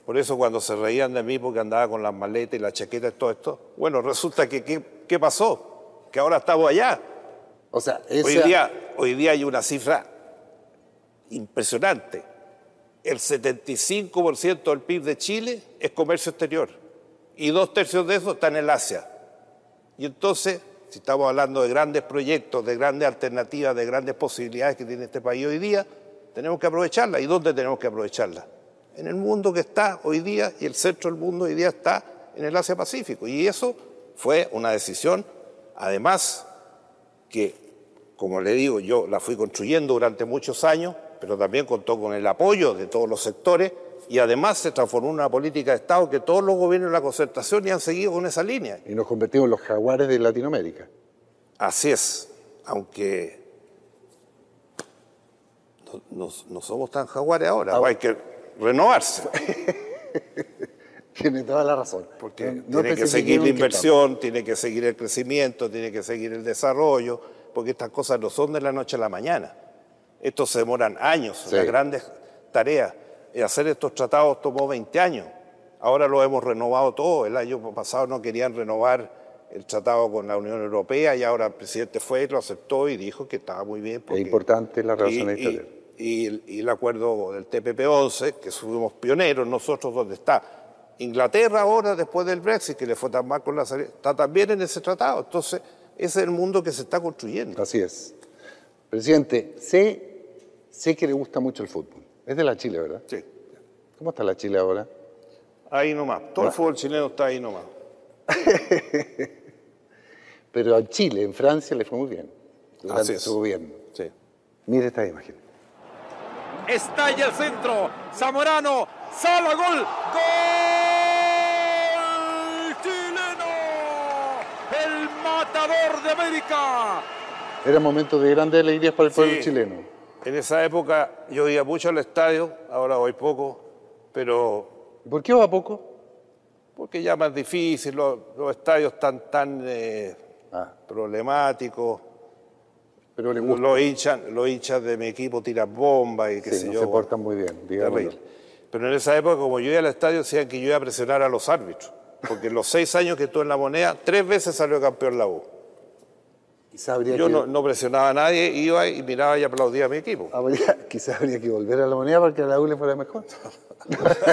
Por eso cuando se reían de mí porque andaba con las maletas y las chaquetas y todo esto, bueno, resulta que ¿qué, qué pasó? Que ahora estamos allá. O sea, Hoy esa- día, hoy día hay una cifra impresionante. El 75% del PIB de Chile es comercio exterior y dos tercios de eso está en el Asia. Y entonces, si estamos hablando de grandes proyectos, de grandes alternativas, de grandes posibilidades que tiene este país hoy día, tenemos que aprovecharlas. ¿Y dónde tenemos que aprovecharlas? En el mundo que está hoy día y el centro del mundo hoy día está en el Asia Pacífico. Y eso fue una decisión, además, que, como le digo, yo la fui construyendo durante muchos años, pero también contó con el apoyo de todos los sectores y además se transformó en una política de Estado que todos los gobiernos de la concertación ya han seguido con esa línea. Y nos convertimos en los jaguares de Latinoamérica. Así es, aunque no, no- no somos tan jaguares ahora, Ah. hay que renovarse, [laughs] Tiene toda la razón. porque No- tiene que seguir la inversión, tiene que seguir el crecimiento, tiene que seguir el desarrollo, porque estas cosas no son de la noche a la mañana. Estos se demoran años, Sí. las grandes tareas. Hacer estos tratados tomó 20 años. Ahora lo hemos renovado todo. El año pasado no querían renovar el tratado con la Unión Europea y ahora el presidente fue y lo aceptó y dijo que estaba muy bien. Es importante la relación y, exterior. y- y- y el acuerdo del TPP-11, que fuimos pioneros nosotros, donde está Inglaterra ahora, después del Brexit, que le fue tan mal con la salida, está también en ese tratado. Entonces, ese es el mundo que se está construyendo. Así es. Presidente, sé, sé que le gusta mucho el fútbol. Es de la Chile, ¿verdad? Sí. ¿Cómo está la Chile ahora? Ahí nomás. Todo el fútbol chileno está ahí nomás. [laughs] Pero a Chile, en Francia, le fue muy bien durante Así es. su gobierno. Sí. Mire esta imagen. Estalla el centro. Zamorano. Sala gol. ¡Gol chileno! El matador de América. Era momento de grandes alegrías para el pueblo Sí. chileno. En esa época yo iba mucho al estadio, ahora voy poco, pero ¿Por qué va poco? porque ya más difícil, los, los estadios están tan eh, Ah. problemáticos. Pero le gusta. Los hinchas, los hinchas de mi equipo tiran bombas y qué Sí, sé no yo. se portan muy bien. Terrible. Pero en esa época, como yo iba al estadio, decían que yo iba a presionar a los árbitros. Porque en los seis años que estuve en la moneda, tres veces salió campeón la U. Quizá habría Yo que, no, no presionaba a nadie, iba y miraba y aplaudía a mi equipo. habría- [laughs] quizá habría que volver a la moneda para que la U le fuera mejor. [laughs]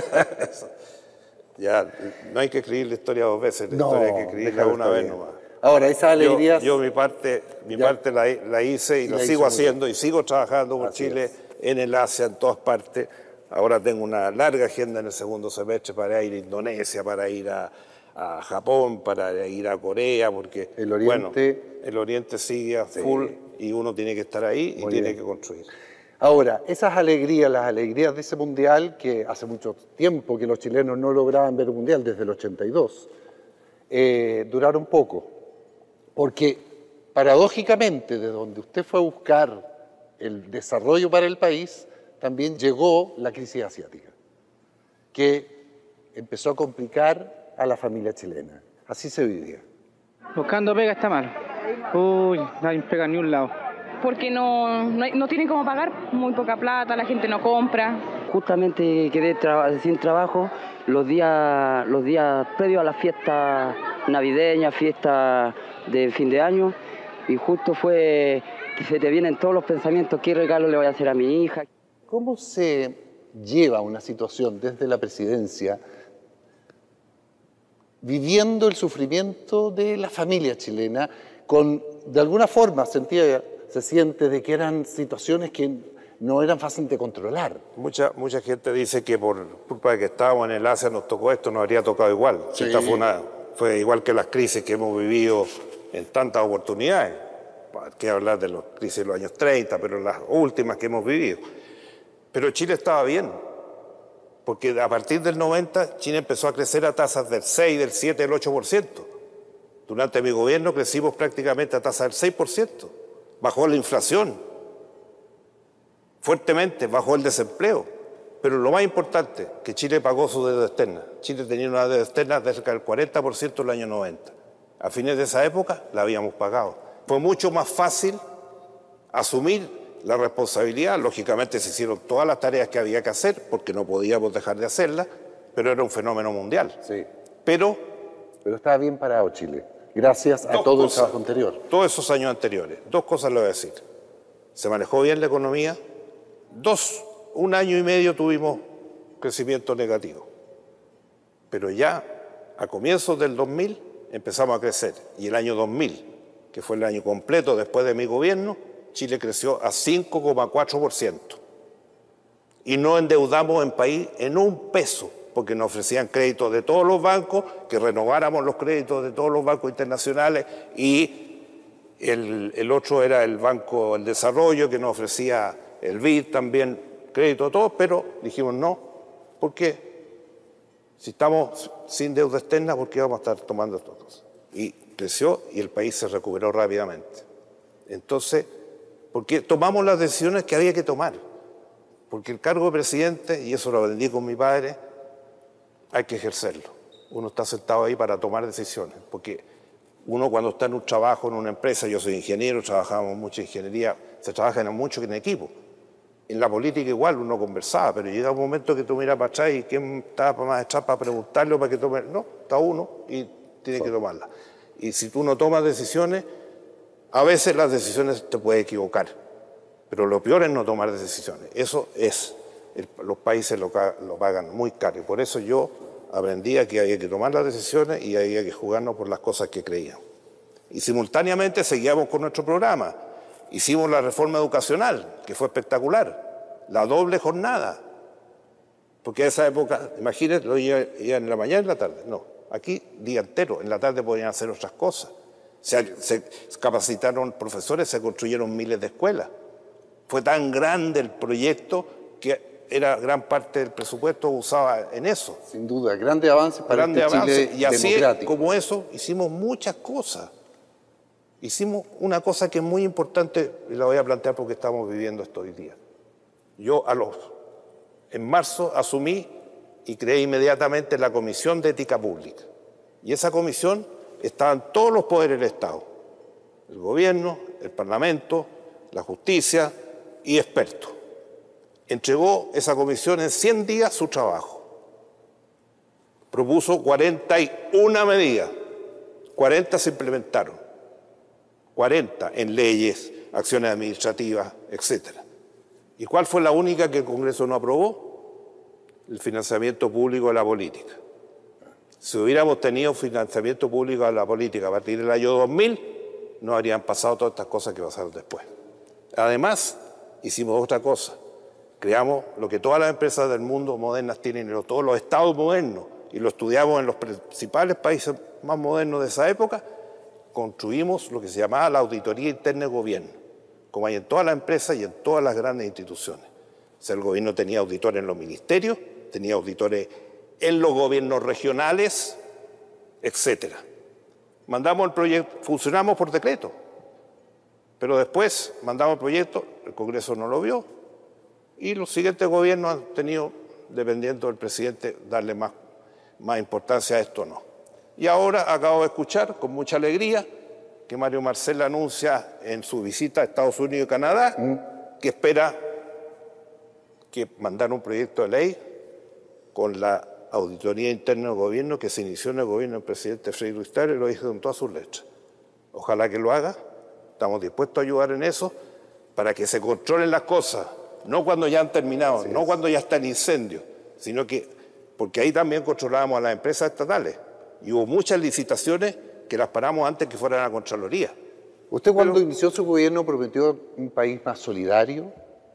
Ya, no hay que escribir la historia dos veces, la No, historia hay que escribirla una vez bien. nomás. Ahora, esas Yo, alegrías... yo mi parte, mi Ya. parte la, la hice y, la sigo haciendo y sigo trabajando por Así Chile es. en el Asia, en todas partes. Ahora tengo una larga agenda en el segundo semestre para ir a Indonesia, para ir a, a Japón, para ir a Corea, porque El Oriente- bueno, el Oriente sigue full y uno tiene que estar ahí y Muy tiene bien. que construir. Ahora, esas alegrías, las alegrías de ese mundial, que hace mucho tiempo que los chilenos no lograban ver un mundial, desde el 82, eh, duraron poco. Porque, paradójicamente, de donde usted fue a buscar el desarrollo para el país, también llegó la crisis asiática, que empezó a complicar a la familia chilena. Así se vivía. Buscando pega está mal. Uy, nadie pega ni un lado. porque no, no, no tienen cómo pagar, muy poca plata, la gente no compra. Justamente quedé tra- sin trabajo los días, los días previos a la fiesta navideña, fiesta de fin de año, y justo fue que se te vienen todos los pensamientos, qué regalo le voy a hacer a mi hija. ¿Cómo se lleva una situación desde la presidencia viviendo el sufrimiento de la familia chilena con, de alguna forma, sentía, se siente de que eran situaciones que no eran fáciles de controlar? Mucha, mucha gente dice que por culpa de que estábamos en el Asia nos tocó esto, nos habría tocado igual. Sí. Esta fue, una- fue igual que las crisis que hemos vivido en tantas oportunidades. ¿Para qué hablar de las crisis de los años 30, pero las últimas que hemos vivido? Pero Chile estaba bien, porque a partir del 90 Chile empezó a crecer a tasas del 6, del 7, del 8%. Durante mi gobierno crecimos prácticamente a tasa del 6%. Bajó la inflación, fuertemente, bajó el desempleo. Pero lo más importante, que Chile pagó su deuda externa. Chile tenía una deuda externa cerca del 40% en el año 90. A fines de esa época la habíamos pagado. Fue mucho más fácil asumir la responsabilidad. Lógicamente se hicieron todas las tareas que había que hacer, porque no podíamos dejar de hacerlas, pero era un fenómeno mundial. Sí. Pero Pero estaba bien parado Chile, gracias a todo el trabajo anterior. todos esos años anteriores, dos cosas le voy a decir. Se manejó bien la economía. Dos, un año y medio tuvimos crecimiento negativo. Pero ya a comienzos del 2000 empezamos a crecer. Y el año 2000, que fue el año completo después de mi gobierno, Chile creció a 5,4%. Y no endeudamos en país en un peso, porque nos ofrecían créditos de todos los bancos, que renováramos los créditos de todos los bancos internacionales y el, otro era el Banco del Desarrollo, que nos ofrecía el BID también, crédito a todos, pero dijimos no, ¿por qué? Si estamos sin deuda externa, ¿por qué vamos a estar tomando estas cosas? Y creció y el país se recuperó rápidamente. Entonces, porque tomamos las decisiones que había que tomar. Porque el cargo de presidente, y eso lo aprendí con mi padre, hay que ejercerlo. Uno está sentado ahí para tomar decisiones. Porque uno cuando está en un trabajo, en una empresa, yo soy ingeniero, trabajamos mucha ingeniería, se trabaja en mucho en equipo. En la política igual uno conversaba, pero llega un momento que tú miras para atrás y quién está más atrás para preguntarle o para que tome. No, está uno y tiene que tomarla. Y si tú no tomas decisiones, a veces las decisiones te puedes equivocar, pero lo peor es no tomar decisiones. Eso es, los países lo, pagan muy caro y por eso yo aprendí a que había que tomar las decisiones y había que jugarnos por las cosas que creíamos. Y simultáneamente seguíamos con nuestro programa. Hicimos la reforma educacional, que fue espectacular, la doble jornada. Porque a esa época, imagínense, lo iban en la mañana y en la tarde. No, aquí día entero, en la tarde podían hacer otras cosas. Se, se capacitaron profesores, se construyeron miles de escuelas. Fue tan grande el proyecto que era gran parte del presupuesto usaba en eso. Sin duda, grandes avances para Grande este avance. Chile Y así democrático. como eso, hicimos muchas cosas. Hicimos una cosa que es muy importante y la voy a plantear porque estamos viviendo esto hoy día. Yo a los, en marzo asumí y creé inmediatamente la Comisión de Ética Pública. Y esa comisión estaban todos los poderes del Estado, el gobierno, el Parlamento, la justicia y expertos. Entregó esa comisión en 100 días su trabajo. Propuso 41 medidas, 40 se implementaron. 40 en leyes, acciones administrativas, etc. ¿Y cuál fue la única que el Congreso no aprobó? El financiamiento público de la política. Si hubiéramos tenido financiamiento público de la política a partir del año 2000, no habrían pasado todas estas cosas que pasaron después. Además, hicimos otra cosa. Creamos lo que todas las empresas del mundo modernas tienen, todos los estados modernos, y lo estudiamos en los principales países más modernos de esa época, construimos lo que se llamaba la auditoría interna de gobierno, como hay en todas las empresas y en todas las grandes instituciones. O sea, el gobierno tenía auditores en los ministerios, tenía auditores en los gobiernos regionales, etcétera. Mandamos el proyecto, funcionamos por decreto, pero después mandamos el proyecto, el Congreso no lo vio y los siguientes gobiernos han tenido, dependiendo del presidente, darle más, más importancia a esto o no. Y ahora acabo de escuchar con mucha alegría que Mario Marcel anuncia en su visita a Estados Unidos y Canadá que espera que mandar un proyecto de ley con la auditoría interna del gobierno que se inició en el gobierno del presidente Freddy Ruiz Tagle, lo dijo con todas sus letras. Ojalá que lo haga, estamos dispuestos a ayudar en eso para que se controlen las cosas, no cuando ya han terminado, no cuando ya está el incendio, sino que, porque ahí también controlábamos a las empresas estatales. Y hubo muchas licitaciones que las paramos antes que fueran a la Contraloría. Usted cuando inició su gobierno prometió un país más solidario,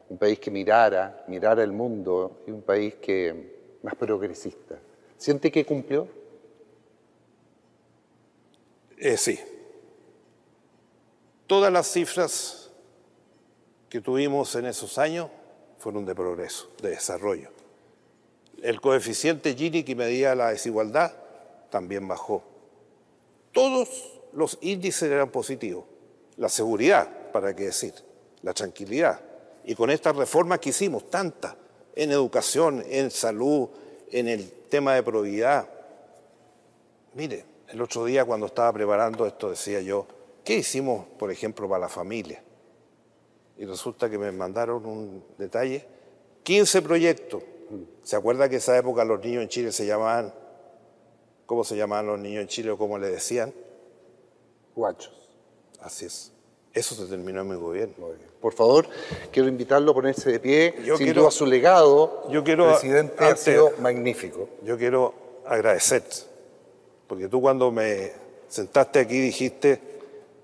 un país que mirara, mirara el mundo y un país que más progresista. ¿Siente que cumplió? Eh, sí. Todas las cifras que tuvimos en esos años fueron de progreso, de desarrollo. El coeficiente Gini que medía la desigualdad también bajó. Todos los índices eran positivos. La seguridad, para qué decir, la tranquilidad. Y con estas reformas que hicimos, tantas, en educación, en salud, en el tema de probidad. Mire, el otro día cuando estaba preparando esto decía yo, ¿qué hicimos, por ejemplo, para la familia? Y resulta que me mandaron un detalle, 15 proyectos. ¿Se acuerda que esa época los niños en Chile se llamaban, ¿cómo se llamaban los niños en Chile o cómo le decían? Guachos. Así es. Eso se terminó en mi gobierno. Por favor, quiero invitarlo a ponerse de pie. Yo Sin quiero- duda su legado, yo quiero- presidente, ha sido magnífico. Yo quiero agradecer, porque tú cuando me sentaste aquí dijiste,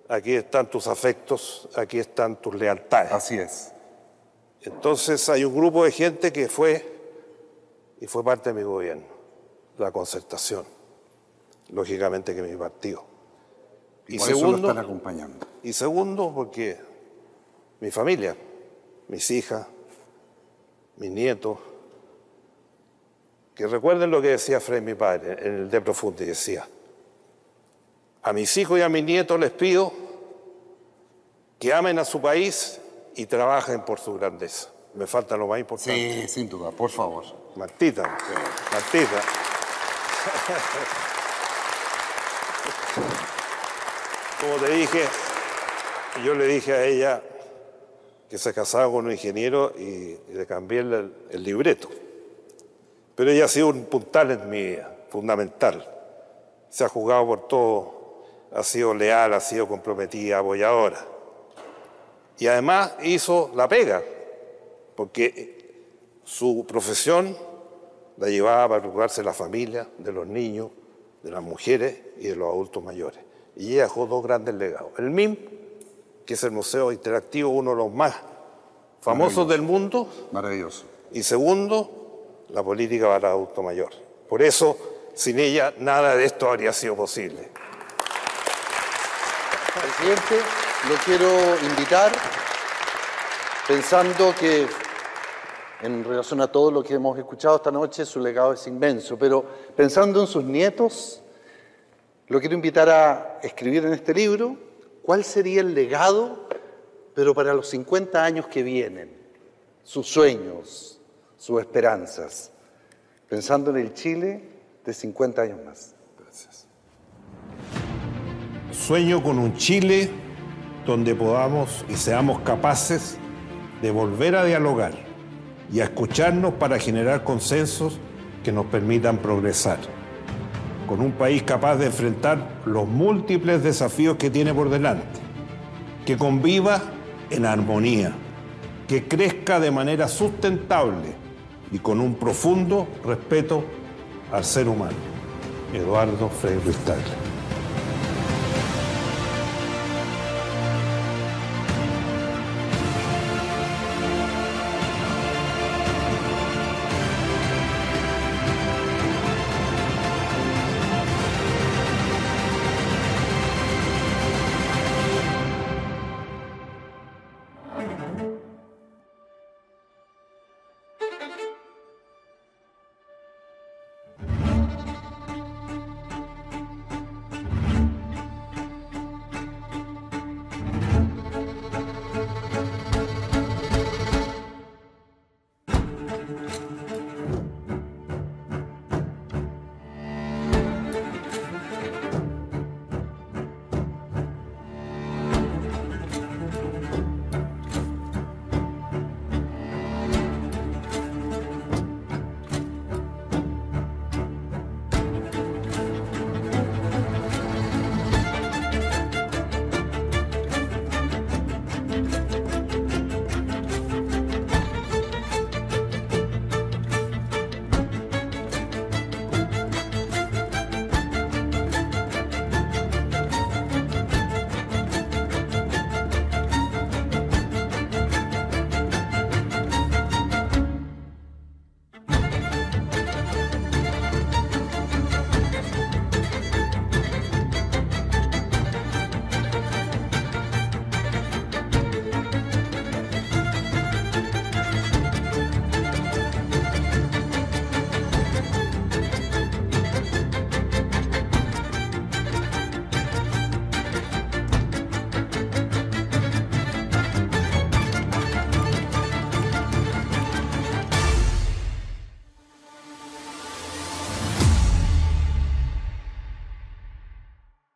aquí están tus afectos, aquí están tus lealtades. Así es. Entonces hay un grupo de gente que fue y fue parte de mi gobierno, la concertación, lógicamente que mi partido. Y Por eso lo segundo, están acompañando. y segundo, porque mi familia, mis hijas, mis nietos, que recuerden lo que decía Fred, mi padre, en el De Profundi, decía, a mis hijos y a mis nietos les pido que amen a su país y trabajen por su grandeza. Me falta lo más importante. Sí, sin duda, por favor. Martita, Martita. [laughs] Como te dije, yo le dije a ella que se casaba con un ingeniero y, le cambié el, el libreto. Pero ella ha sido un puntal en mi vida, fundamental. Se ha jugado por todo, ha sido leal, ha sido comprometida, apoyadora. Y además hizo la pega, porque su profesión la llevaba para preocuparse de la familia, de los niños, de las mujeres y de los adultos mayores. Y ella dejó dos grandes legados. El MIM, que es el Museo Interactivo, uno de los más famosos del mundo. Maravilloso. Y segundo, la política para el adulto mayor. Por eso, sin ella, nada de esto habría sido posible. Presidente, lo quiero invitar, pensando que en relación a todo lo que hemos escuchado esta noche, su legado es inmenso, pero pensando en sus nietos, lo quiero invitar a escribir en este libro cuál sería el legado, pero para los 50 años que vienen, sus sueños, sus esperanzas, pensando en el Chile de 50 años más. Gracias. Sueño con un Chile donde podamos y seamos capaces de volver a dialogar y a escucharnos para generar consensos que nos permitan progresar. Con un país capaz de enfrentar los múltiples desafíos que tiene por delante. Que conviva en armonía. Que crezca de manera sustentable y con un profundo respeto al ser humano. Eduardo Frei Ruiz.